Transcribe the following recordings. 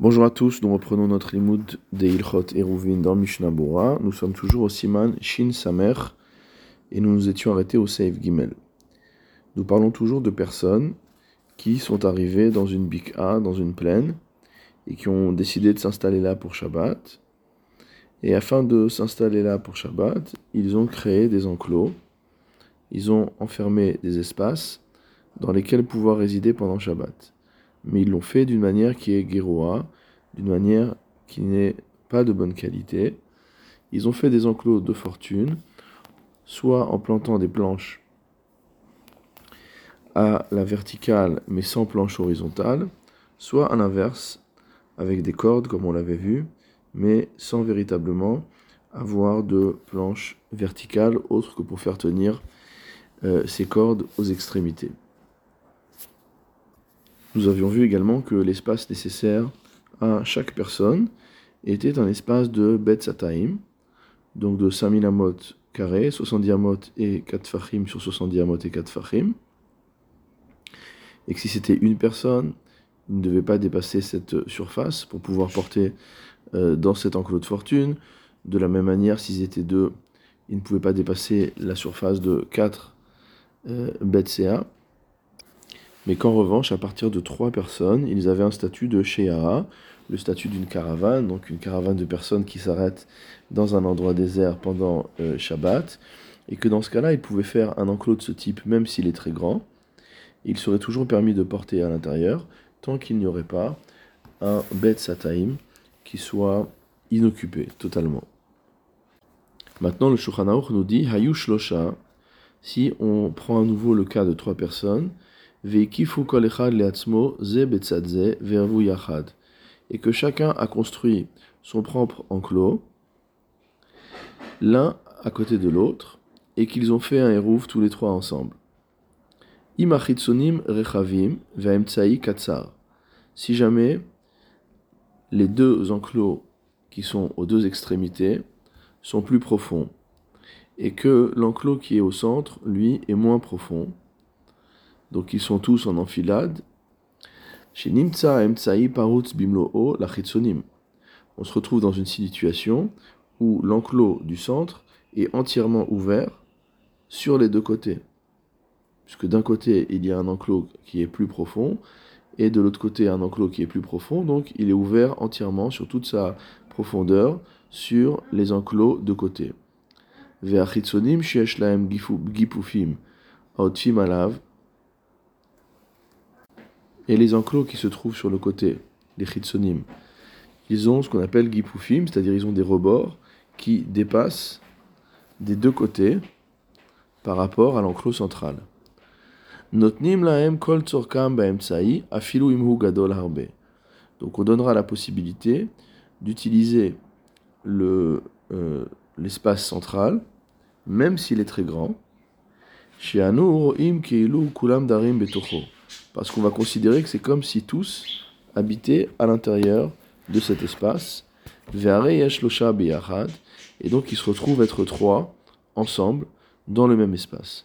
Bonjour à tous, nous reprenons notre limoud de Ilchot Eruvin dans Mishnah. Nous sommes toujours au Siman Shin Samer et nous nous étions arrêtés au Seif Gimel. Nous parlons toujours de personnes qui sont arrivées dans une bik'a, dans une plaine, et qui ont décidé de s'installer là pour Shabbat. Et afin de s'installer là pour Shabbat, ils ont créé des enclos, ils ont enfermé des espaces dans lesquels pouvoir résider pendant Shabbat mais ils l'ont fait d'une manière qui est guéroa, d'une manière qui n'est pas de bonne qualité. Ils ont fait des enclos de fortune, soit en plantant des planches à la verticale mais sans planche horizontale, soit à l'inverse, avec des cordes comme on l'avait vu, mais sans véritablement avoir de planche verticale autre que pour faire tenir euh, ces cordes aux extrémités. Nous avions vu également que l'espace nécessaire à chaque personne était un espace de Betzataim, donc de 5000 amot carrés, 70 amot et 4 fachim sur 70 amot et 4 fachim. Et que si c'était une personne, il ne devait pas dépasser cette surface pour pouvoir porter euh, dans cet enclos de fortune. De la même manière, s'ils étaient deux, ils ne pouvaient pas dépasser la surface de 4 euh, mais qu'en revanche, à partir de trois personnes, ils avaient un statut de Shea, le statut d'une caravane, donc une caravane de personnes qui s'arrêtent dans un endroit désert pendant euh, Shabbat, et que dans ce cas-là, ils pouvaient faire un enclos de ce type, même s'il est très grand. Il serait toujours permis de porter à l'intérieur, tant qu'il n'y aurait pas un Bet Sataim qui soit inoccupé totalement. Maintenant, le Shulchan nous dit Hayush Losha, si on prend à nouveau le cas de trois personnes, et que chacun a construit son propre enclos, l'un à côté de l'autre, et qu'ils ont fait un hérouf tous les trois ensemble. Si jamais les deux enclos qui sont aux deux extrémités sont plus profonds, et que l'enclos qui est au centre, lui, est moins profond, donc ils sont tous en enfilade. On se retrouve dans une situation où l'enclos du centre est entièrement ouvert sur les deux côtés. Puisque d'un côté, il y a un enclos qui est plus profond, et de l'autre côté, un enclos qui est plus profond, donc il est ouvert entièrement sur toute sa profondeur sur les enclos de côté. Ve'achitsonim sheesh gipufim alav et les enclos qui se trouvent sur le côté, les chitsonim, ils ont ce qu'on appelle gipoufim, c'est-à-dire ils ont des rebords qui dépassent des deux côtés par rapport à l'enclos central. Notnim laem kol imhu gadol harbe. Donc on donnera la possibilité d'utiliser euh, l'espace central, même s'il est très grand. Parce qu'on va considérer que c'est comme si tous habitaient à l'intérieur de cet espace. Et donc ils se retrouvent être trois ensemble dans le même espace.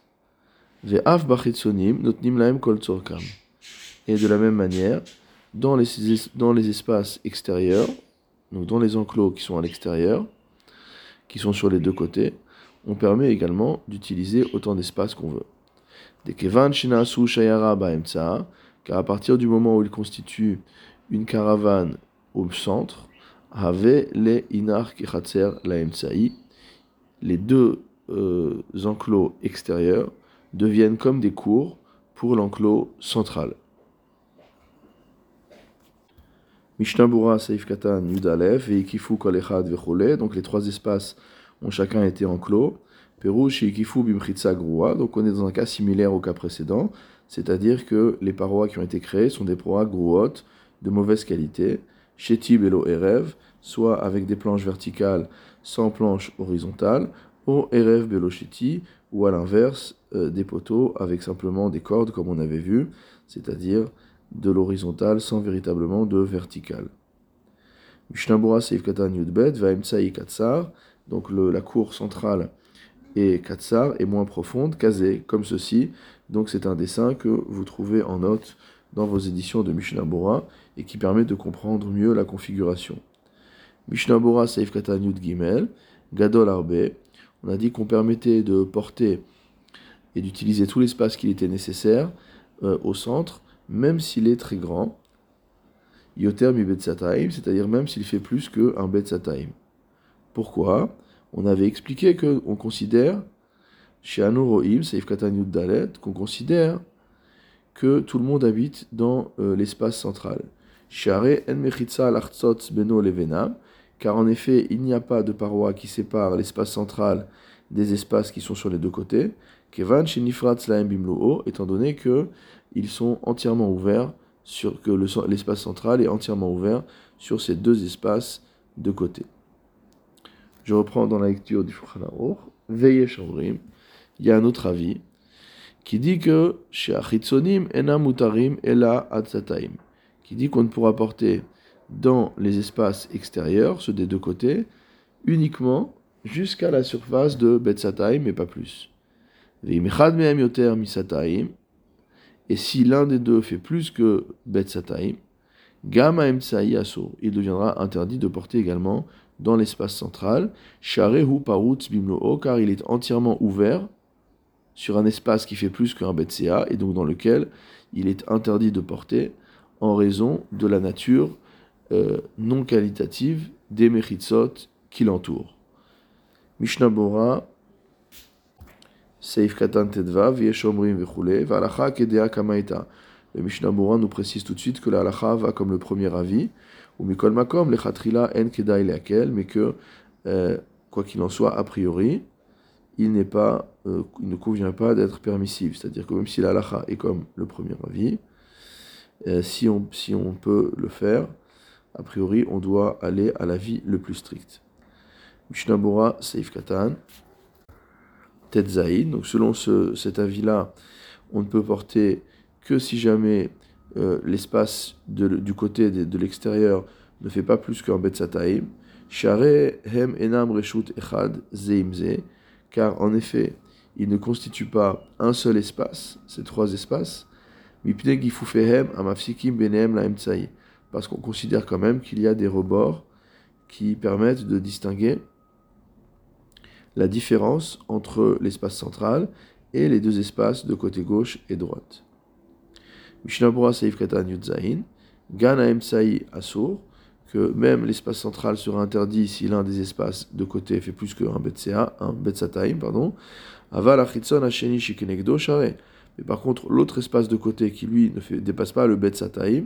Et de la même manière, dans les, espaces extérieurs, donc dans les enclos qui sont à l'extérieur, qui sont sur les deux côtés, on permet également d'utiliser autant d'espace qu'on veut. Kevan Shayara car à partir du moment où il constitue une caravane au centre, avait les Inar la les deux euh, enclos extérieurs deviennent comme des cours pour l'enclos central. Mishnabura Saif Katan Yudalev, Veikifu Kolechad Vechole, donc les trois espaces ont chacun été enclos. Donc on est dans un cas similaire au cas précédent, c'est-à-dire que les parois qui ont été créées sont des parois grouottes de mauvaise qualité, chétib et erev, soit avec des planches verticales sans planches horizontales, ou erev ou à l'inverse, euh, des poteaux avec simplement des cordes comme on avait vu, c'est-à-dire de l'horizontale sans véritablement de verticale. Mishnabura donc la cour centrale et Katsar est moins profonde, casée, comme ceci. Donc c'est un dessin que vous trouvez en note dans vos éditions de Mishnah Bora et qui permet de comprendre mieux la configuration. Mishnah Bora Saif Katan Yud Gimel, Gadol Arbe. On a dit qu'on permettait de porter et d'utiliser tout l'espace qu'il était nécessaire euh, au centre, même s'il est très grand. Yoter mi c'est-à-dire même s'il fait plus qu'un betzataim. Pourquoi? On avait expliqué qu'on considère, chez Anoroim, Saif Katan Yud Dalet, qu'on considère que tout le monde habite dans euh, l'espace central. beno levenam, car en effet, il n'y a pas de paroi qui sépare l'espace central des espaces qui sont sur les deux côtés. Kevan étant donné que ils sont entièrement ouverts sur que l'espace central est entièrement ouvert sur ces deux espaces de côté. Je reprends dans la lecture du Shulchan Veillez Il y a un autre avis qui dit que chez Achitsonim ena mutarim ela atzataim, qui dit qu'on ne pourra porter dans les espaces extérieurs, ceux des deux côtés, uniquement jusqu'à la surface de Betzataim, mais pas plus. Et si l'un des deux fait plus que Betzataim, Gama il deviendra interdit de porter également dans l'espace central, Sharehu Parutz Bimloo, car il est entièrement ouvert sur un espace qui fait plus qu'un Betsea, et donc dans lequel il est interdit de porter en raison de la nature euh, non qualitative des Mechitzot qui l'entourent. Mishnah Bora, Seif Katan Tedva, Vieshomrim Vechule, Valacha Kedea Kamaita. Le Mishnah Bora nous précise tout de suite que la halacha va comme le premier avis, ou Mikol Makom, le Chatrila En Kedai Leakel, mais que, euh, quoi qu'il en soit, a priori, il, n'est pas, euh, il ne convient pas d'être permissif. C'est-à-dire que même si la halacha est comme le premier avis, euh, si, on, si on peut le faire, a priori, on doit aller à l'avis le plus strict. Mishnah Bora Seif Katan, Tetzaïd. Donc, selon ce, cet avis-là, on ne peut porter que si jamais euh, l'espace du côté de, l'extérieur ne fait pas plus qu'un Betsataim. Share hem enam reshut echad zeimze car en effet, il ne constitue pas un seul espace, ces trois espaces, parce qu'on considère quand même qu'il y a des rebords qui permettent de distinguer la différence entre l'espace central et les deux espaces de côté gauche et droite. Mishnabura Saif Katan Yudzahin, Gana Asur, que même l'espace central sera interdit si l'un des espaces de côté fait plus qu'un betsea, un betsataim, pardon. Aval achitson hasheni shikenegdo share. Mais par contre, l'autre espace de côté qui lui ne dépasse pas le betsataim,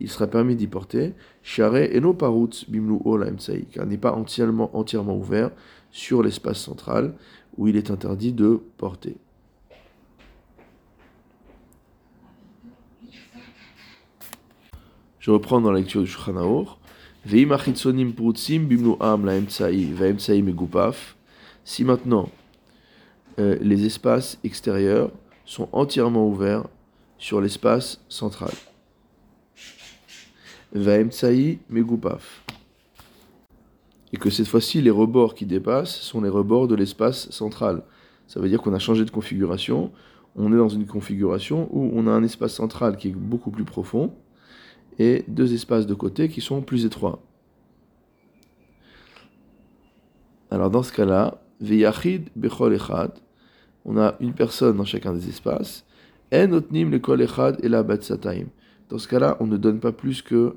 il sera permis d'y porter share et no parut bimlu ola car il n'est pas entièrement, entièrement ouvert sur l'espace central où il est interdit de porter. Je reprends dans la lecture du Shulchan si maintenant euh, les espaces extérieurs sont entièrement ouverts sur l'espace central. Et que cette fois-ci, les rebords qui dépassent sont les rebords de l'espace central. Ça veut dire qu'on a changé de configuration. On est dans une configuration où on a un espace central qui est beaucoup plus profond et deux espaces de côté qui sont plus étroits. Alors dans ce cas-là, Veyachid Bechol Echad, on a une personne dans chacun des espaces, En Otnim le Kol et la Betsataim. Dans ce cas-là, on ne donne pas plus que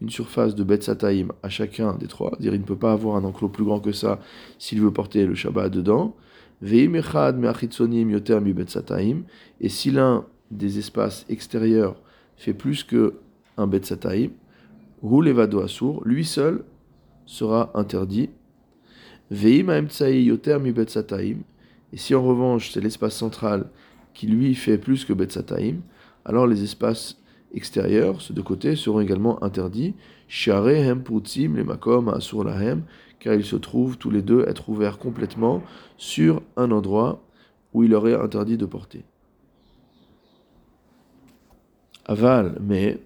une surface de Betsataim à chacun des trois. Dire, il ne peut pas avoir un enclos plus grand que ça s'il veut porter le Shabbat dedans. Veim Echad Meachitsonim Yoter Mi Betsataim. Et si l'un des espaces extérieurs fait plus que un Betsataim, Levado Asur, lui seul sera interdit. Veim Yoter Mi Betsataim. Et si en revanche c'est l'espace central qui lui fait plus que Betsataim, alors les espaces extérieurs, ceux de côté, seront également interdits. Share Hem Putzim, Makom Asur Lahem, car ils se trouvent tous les deux être ouverts complètement sur un endroit où il aurait interdit de porter. Aval, mais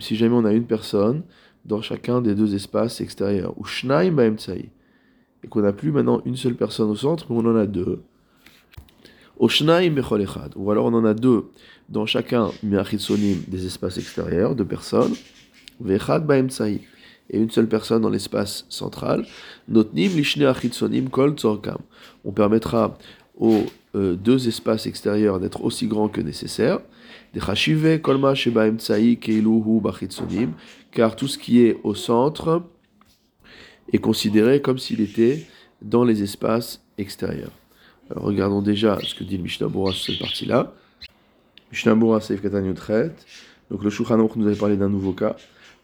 si jamais on a une personne dans chacun des deux espaces extérieurs, ou et qu'on n'a plus maintenant une seule personne au centre, mais on en a deux. Ou alors on en a deux dans chacun des espaces extérieurs, deux personnes. Et une seule personne dans l'espace central. Kol. On permettra aux euh, deux espaces extérieurs d'être aussi grands que nécessaire. Car tout ce qui est au centre est considéré comme s'il était dans les espaces extérieurs. Alors, regardons déjà ce que dit le Mishnah sur cette partie-là. Mishnah Bora Seif Tret. Donc le Shulchan nous avait parlé d'un nouveau cas.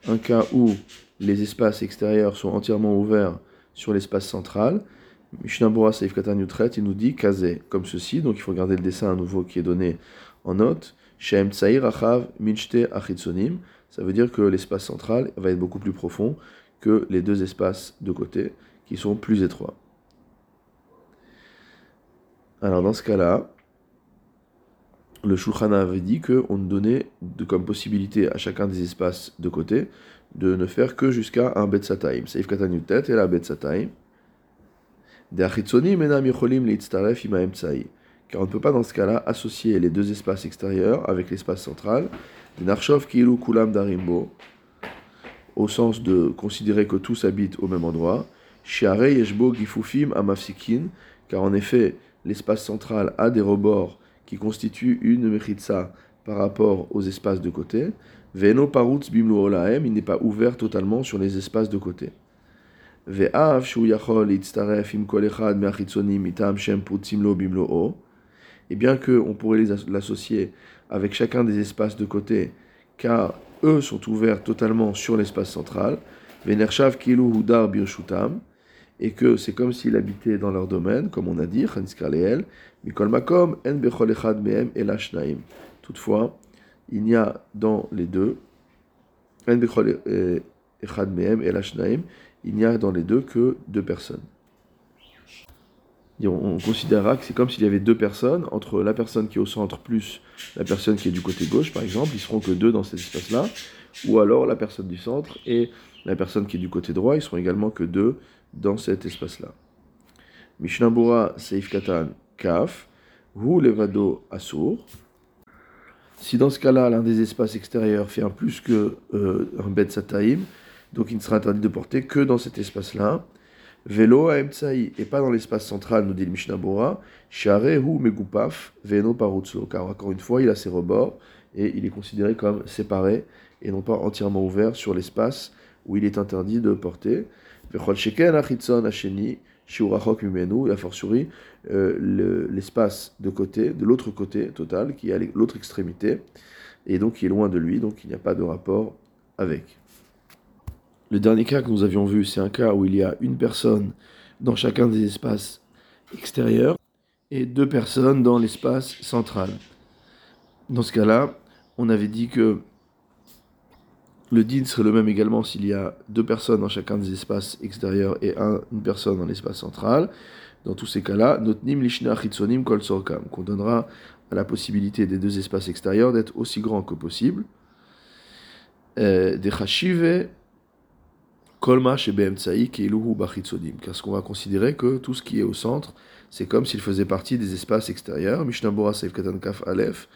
Un cas où les espaces extérieurs sont entièrement ouverts sur l'espace central. Mishnah Bora Seif Tret, il nous dit Kazé, comme ceci. Donc il faut regarder le dessin à nouveau qui est donné en note. Shem Achav Minchte Achitsonim. Ça veut dire que l'espace central va être beaucoup plus profond que les deux espaces de côté qui sont plus étroits. Alors dans ce cas-là, le Shulchan avait dit qu'on donnait comme possibilité à chacun des espaces de côté de ne faire que jusqu'à un Betsataim. Saif Katanyutet et la Betsataim. Car on ne peut pas dans ce cas-là associer les deux espaces extérieurs avec l'espace central. Kulam Darimbo, au sens de considérer que tous habitent au même endroit. Amafsikin, car en effet, l'espace central a des rebords qui constituent une mechitsa par rapport aux espaces de côté. Veno parutz bimlu olaem, il n'est pas ouvert totalement sur les espaces de côté. Im kol echad me'achitzonim mitam shem putzim lo bimlo o. Et bien qu'on pourrait l'associer avec chacun des espaces de côté, car eux sont ouverts totalement sur l'espace central. Venershav kilu hudar birshutam et que c'est comme s'il habitait dans leur domaine, comme on a dit, Mikol Makom, En Bechol Echad Mehem Elashnaim. Toutefois, il n'y a dans les deux, Bechol Echad Mehem Elashnaim, il n'y a dans les deux que deux personnes. on considérera que c'est comme s'il y avait deux personnes, entre la personne qui est au centre plus la personne qui est du côté gauche, par exemple, ils seront que deux dans cet espace-là, ou alors la personne du centre et la personne qui est du côté droit, ils seront également que deux dans cet espace-là. Mishnabura Seif Katan Kaf, Hu Levado Asur. Si dans ce cas-là, l'un des espaces extérieurs fait un plus que euh, un Bet Sataim, donc il ne sera interdit de porter que dans cet espace-là. Velo Aemtsai, et pas dans l'espace central, nous dit le Mishnabura. Share Hu Megupaf, Veno car encore une fois, il a ses rebords et il est considéré comme séparé et non pas entièrement ouvert sur l'espace où il est interdit de porter et a fortiori euh, l'espace de côté, de l'autre côté total, qui est à l'autre extrémité, et donc qui est loin de lui, donc il n'y a pas de rapport avec. Le dernier cas que nous avions vu, c'est un cas où il y a une personne dans chacun des espaces extérieurs et deux personnes dans l'espace central. Dans ce cas-là, on avait dit que le din serait le même également s'il y a deux personnes dans chacun des espaces extérieurs et une personne dans l'espace central. Dans tous ces cas-là, notnim lishna chitzonim kol sorkam, qu'on donnera à la possibilité des deux espaces extérieurs d'être aussi grands que possible. Euh, des chashive kolma shebemtsai keiluhu bachitzonim, car ce qu'on va considérer que tout ce qui est au centre, c'est comme s'il faisait partie des espaces extérieurs. Mishnah Bora Seif Katan Kaf Aleph,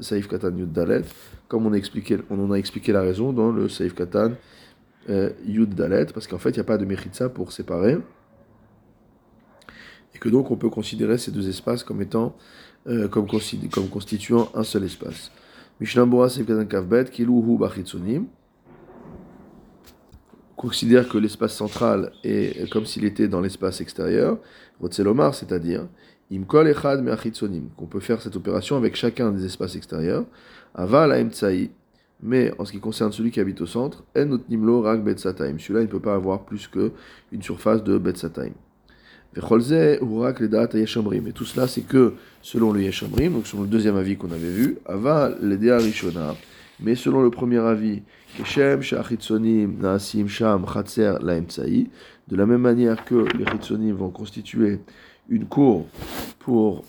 Saif Katan Yud Dalet comme on, expliqué, on en a expliqué la raison dans le Saif Katan euh, Yud Dalet, parce qu'en fait, il n'y a pas de Mechitza pour séparer, et que donc on peut considérer ces deux espaces comme étant, euh, comme, constituant un seul espace. Mishnah Bora Saif Katan Kavbet, Kiluhu Bachitsunim, considère que l'espace central est comme s'il était dans l'espace extérieur, Rotzelomar, c'est-à-dire Imkol Echad Meachitsonim, qu'on peut faire cette opération avec chacun des espaces extérieurs, Aval Aemtsai. Mais en ce qui concerne celui qui habite au centre, En Nimlo Rak Betsataim. Celui-là, il ne peut pas avoir plus qu'une surface de Betsataim. Et tout cela, c'est que selon le Yeshamrim, donc selon le deuxième avis qu'on avait vu, Aval Ledea Rishona. Mais selon le premier avis, De la même manière que les Chitsonim vont constituer une cour pour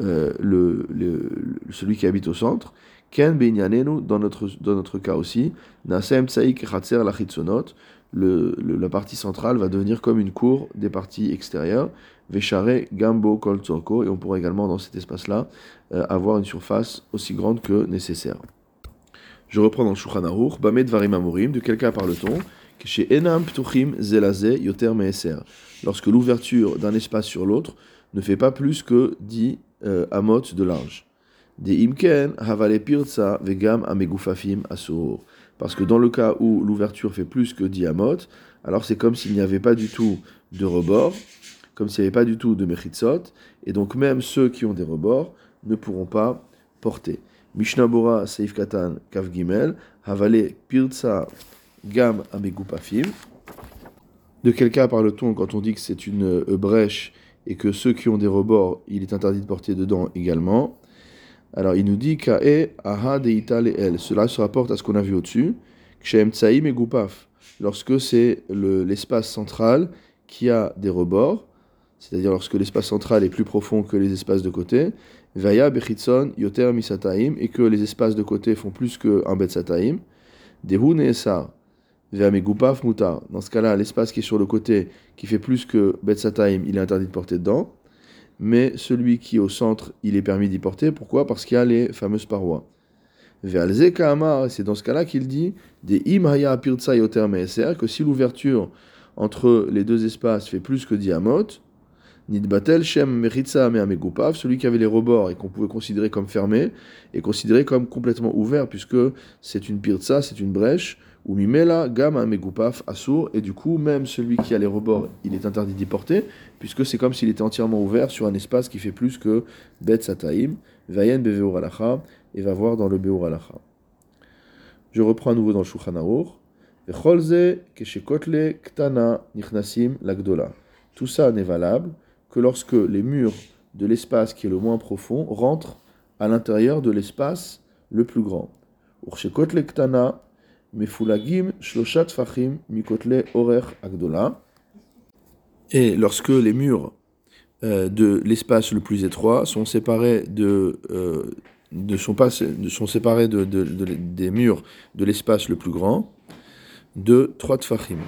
euh, le, le, celui qui habite au centre, Ken dans notre, dans notre cas aussi, Lachitzonot, le, la partie centrale va devenir comme une cour des parties extérieures. Veshare, Gambo, Kol et on pourrait également dans cet espace-là euh, avoir une surface aussi grande que nécessaire. Je reprends dans Shulchan Aruch, Bamed Varim Amorim, de quel cas parle-t-on chez Enam Ptuchim Zelaze Yoter Meeser, lorsque l'ouverture d'un espace sur l'autre ne fait pas plus que 10 euh, amot de large. Des havale pirza vegam amegufafim asur. Parce que dans le cas où l'ouverture fait plus que 10 amot, alors c'est comme s'il n'y avait pas du tout de rebord, comme s'il n'y avait pas du tout de mechitzot, et donc même ceux qui ont des rebords ne pourront pas porter. Mishnah Bora Seif Katan Kav Gimel, Havale Pirza Gam. De quel cas parle-t-on quand on dit que c'est une euh, brèche et que ceux qui ont des rebords, il est interdit de porter dedans également? Alors il nous dit Kae Aha Deita El. Cela se rapporte à ce qu'on a vu au-dessus. Kshem Tsaim et Lorsque c'est l'espace central qui a des rebords, c'est-à-dire lorsque l'espace central est plus profond que les espaces de côté, Yoter Misataim, et que les espaces de côté font plus qu'un Betsataim, Dehu Neesar, Veamegupaf Mutar. Dans ce cas-là, l'espace qui est sur le côté, qui fait plus que Betsataim, il est interdit de porter dedans, mais celui qui est au centre, il est permis d'y porter. Pourquoi? Parce qu'il y a les fameuses parois. Vealze c'est dans ce cas-là qu'il dit Des Imaya Pirtsa Yoter Meeser, que si l'ouverture entre les deux espaces fait plus que diamot, Nidbatel Shem Meritza Meamegupav, celui qui avait les rebords et qu'on pouvait considérer comme fermé, est considéré comme complètement ouvert, puisque c'est une pirtsa, c'est une brèche, ou Mimela Gam Megupaf Assour, et du coup, même celui qui a les rebords, il est interdit d'y porter, puisque c'est comme s'il était entièrement ouvert sur un espace qui fait plus que Bet Sataim, Vayen Beveur Alacha, et va voir dans le Beur Alacha. Je reprends à nouveau dans le Shulchan. Tout ça n'est valable que lorsque les murs de l'espace qui est le moins profond rentrent à l'intérieur de l'espace le plus grand. Et lorsque les murs euh, de l'espace le plus étroit sont séparés de, euh, sont pas séparés de, des murs de l'espace le plus grand de trois tfachim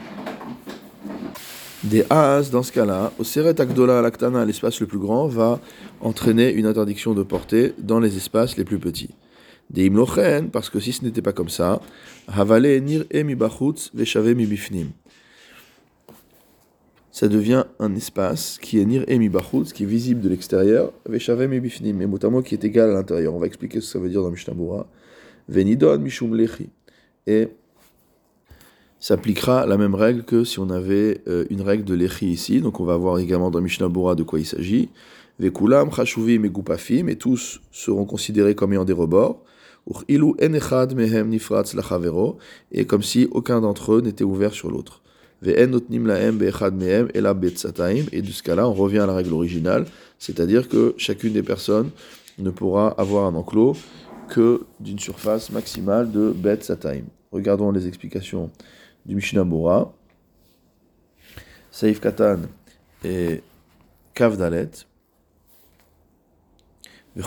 des Haas, dans ce cas-là, au Seret Akdola Laktana, l'espace le plus grand, va entraîner une interdiction de porter dans les espaces les plus petits. Des Imlochen, parce que si ce n'était pas comme ça, Havale Nir Emibachutz Veshave Mibifnim. Ça devient un espace qui est Nir Emibachutz, qui est visible de l'extérieur, Veshave Mibifnim, et notamment qui est égal à l'intérieur. On va expliquer ce que ça veut dire dans Mishnah Venidon Mishum Lechi. Et s'appliquera la même règle que si on avait euh, une règle de l'échi ici. Donc on va voir également dans Mishnah Bora de quoi il s'agit. Vekulam, Chashuvim et Gupafim, et tous seront considérés comme ayant des rebords. mehem et comme si aucun d'entre eux n'était ouvert sur l'autre. Et de ce cas-là, on revient à la règle originale, c'est-à-dire que chacune des personnes ne pourra avoir un enclos que d'une surface maximale de bet sataim. Regardons les explications du Mishnah Bora, Saif Katan et Kav Dalet. Le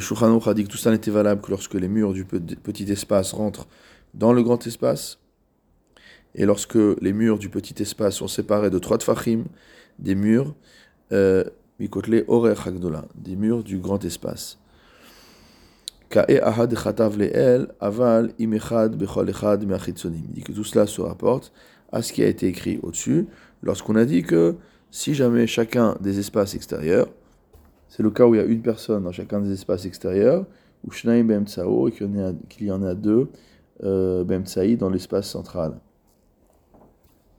Shulchan a dit que tout ça n'était valable que lorsque les murs du petit espace rentrent dans le grand espace, et lorsque les murs du petit espace sont séparés de trois tfachim, des murs, euh, des murs du grand espace dit que tout cela se rapporte à ce qui a été écrit au-dessus, lorsqu'on a dit que si jamais chacun des espaces extérieurs, c'est le cas où il y a une personne dans chacun des espaces extérieurs, ou Shnaim et qu'il y en a deux euh, dans l'espace central.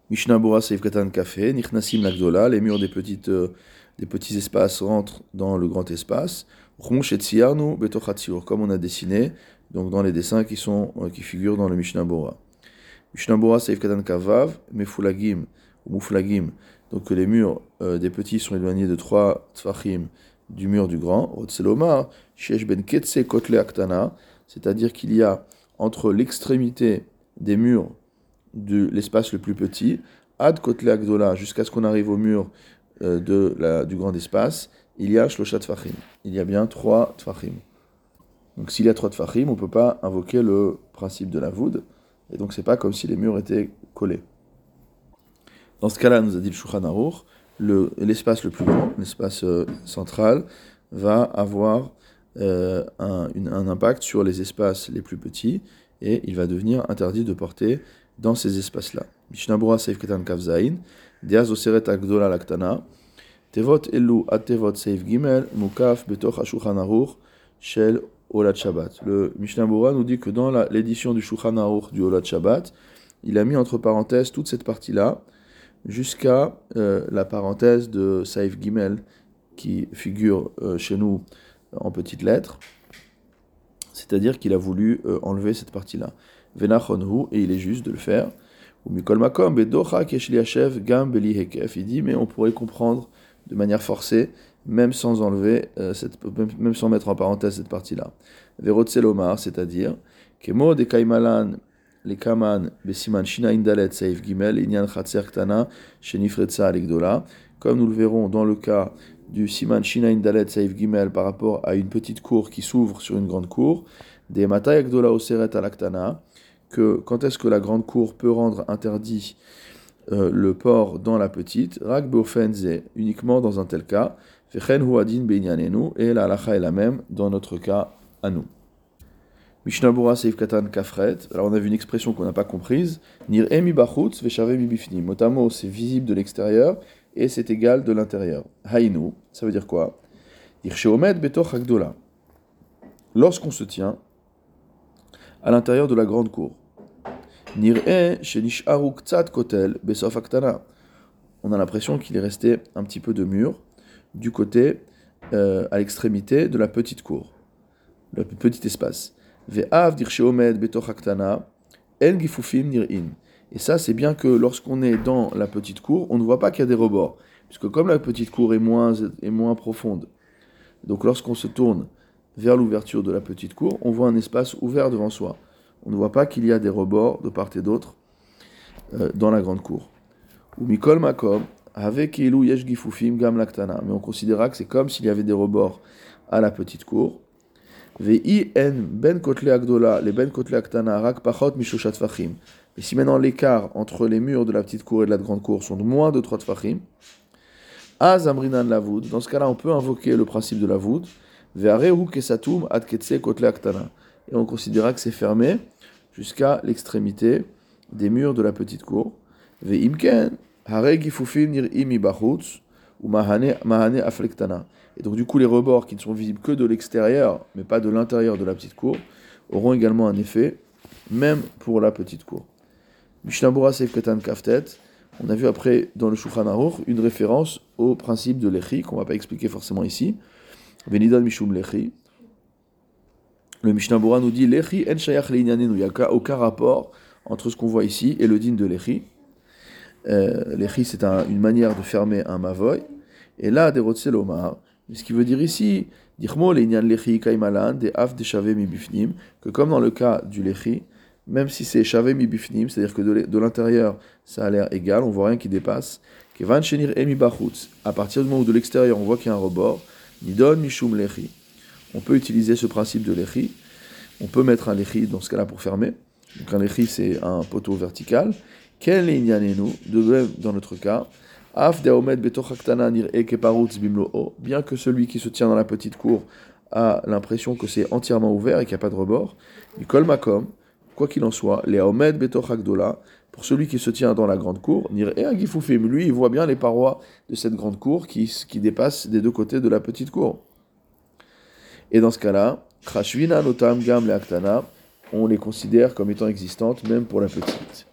Mishnah Bora Seif Katan Café, Nichnasim Lagdola, les murs des, petites, euh, des petits espaces rentrent dans le grand espace comme on a dessiné, donc dans les dessins qui, sont, euh, qui figurent dans le Mishnah Bora. Mishnah Bora Seif Katan Kavav, Mefulagim, ou Muflagim, donc les murs euh, des petits sont éloignés de trois tfachim du mur du grand. Otselomar, Shesh Ben Ketse Kotle Aktana, c'est-à-dire qu'il y a entre l'extrémité des murs de l'espace le plus petit, Ad Kotle Akdola, jusqu'à ce qu'on arrive au mur euh, de la, du grand espace, il y a Shlosha Tfachim. Il y a bien trois Tfachim. Donc s'il y a trois Tfachim, on ne peut pas invoquer le principe de la voûte. et donc c'est pas comme si les murs étaient collés. Dans ce cas-là, nous a dit le Shulchan l'espace le, plus grand, l'espace euh, central, va avoir euh, un, un, impact sur les espaces les plus petits et il va devenir interdit de porter dans ces espaces-là. Mishnabura Seif Ketan Kavzain, Diaz Oseret Agdola Laktana, Tevot Atevot Seif Gimel, Mukaf Betoch Shel Shabbat. Le Mishnah nous dit que dans l'édition du Shulchan du Olat Shabbat, il a mis entre parenthèses toute cette partie-là, jusqu'à euh, la parenthèse de Saif Gimel, qui figure euh, chez nous en petites lettres. C'est-à-dire qu'il a voulu euh, enlever cette partie-là. Venachonhu, et il est juste de le faire. Il dit, mais on pourrait comprendre de manière forcée, même sans enlever, cette, même sans mettre en parenthèse cette partie-là. Verotzelomar, c'est-à-dire, Kemo de Kaimalan les kaman besiman shina indalet saif gimel inyan chatzer ktana shenifretza alegdola. Comme nous le verrons dans le cas du siman shina indalet saif gimel par rapport à une petite cour qui s'ouvre sur une grande cour, des matay agdola oseret alaktana, que quand est-ce que la grande cour peut rendre interdit euh, le port dans la petite, rak uniquement dans un tel cas, fechen huadin et la halacha est la même dans notre cas à nous. Mishnabura Seif Katan Kafret. Alors on a vu une expression qu'on n'a pas comprise. Nir emi bachutz veshave mi. Motamo, c'est visible de l'extérieur et c'est égal de l'intérieur. Hainu, ça veut dire quoi? Betoch agdola. Lorsqu'on se tient à l'intérieur de la grande cour. On a l'impression qu'il est resté un petit peu de mur du côté euh, à l'extrémité de la petite cour, le petit espace. Et ça, c'est bien que lorsqu'on est dans la petite cour, on ne voit pas qu'il y a des rebords. Puisque comme la petite cour est moins, est moins profonde, donc lorsqu'on se tourne vers l'ouverture de la petite cour, on voit un espace ouvert devant soi. On ne voit pas qu'il y a des rebords de part et d'autre euh, dans la grande cour. Gam. Mais on considérera que c'est comme s'il y avait des rebords à la petite cour ben kotle agdola, les ben kotle aktana, rak pachot mishoshat fachim. Et si maintenant l'écart entre les murs de la petite cour et de la grande cour sont de moins de 3 tfachim, az amrinan lavoud, dans ce cas-là on peut invoquer le principe de la voûte, kesatum ad kotle aktana. Et on considérera que c'est fermé jusqu'à l'extrémité des murs de la petite cour. Et donc du coup, les rebords qui ne sont visibles que de l'extérieur, mais pas de l'intérieur de la petite cour, auront également un effet, même pour la petite cour. Mishnabura Ketan Kaftet, on a vu après dans le Shulchan une référence au principe de l'echi, qu'on ne va pas expliquer forcément ici. Venidan Mishum l'echi. Le Mishnabura nous dit l'echi en shayach Il n'y a aucun rapport entre ce qu'on voit ici et le din de l'echi. Euh, l'echi, c'est une manière de fermer un mavoy. Et là, des Rotselomar, ce qui veut dire ici, que comme dans le cas du lechi, même si c'est shavé mi bifnim, c'est-à-dire que de l'intérieur ça a l'air égal, on voit rien qui dépasse, à partir du moment où de l'extérieur on voit qu'il y a un rebord, nidon mishum lechi. On peut utiliser ce principe de lechi, on peut mettre un lechi dans ce cas-là pour fermer. Donc un lechi c'est un poteau vertical. Quel est de dans notre cas, Bien que celui qui se tient dans la petite cour a l'impression que c'est entièrement ouvert et qu'il n'y a pas de rebord, makom, quoi qu'il en soit, les pour celui qui se tient dans la grande cour, lui, il voit bien les parois de cette grande cour qui, qui dépassent des deux côtés de la petite cour. Et dans ce cas-là, Krashvina Notam Gam Aktana, on les considère comme étant existantes même pour la petite.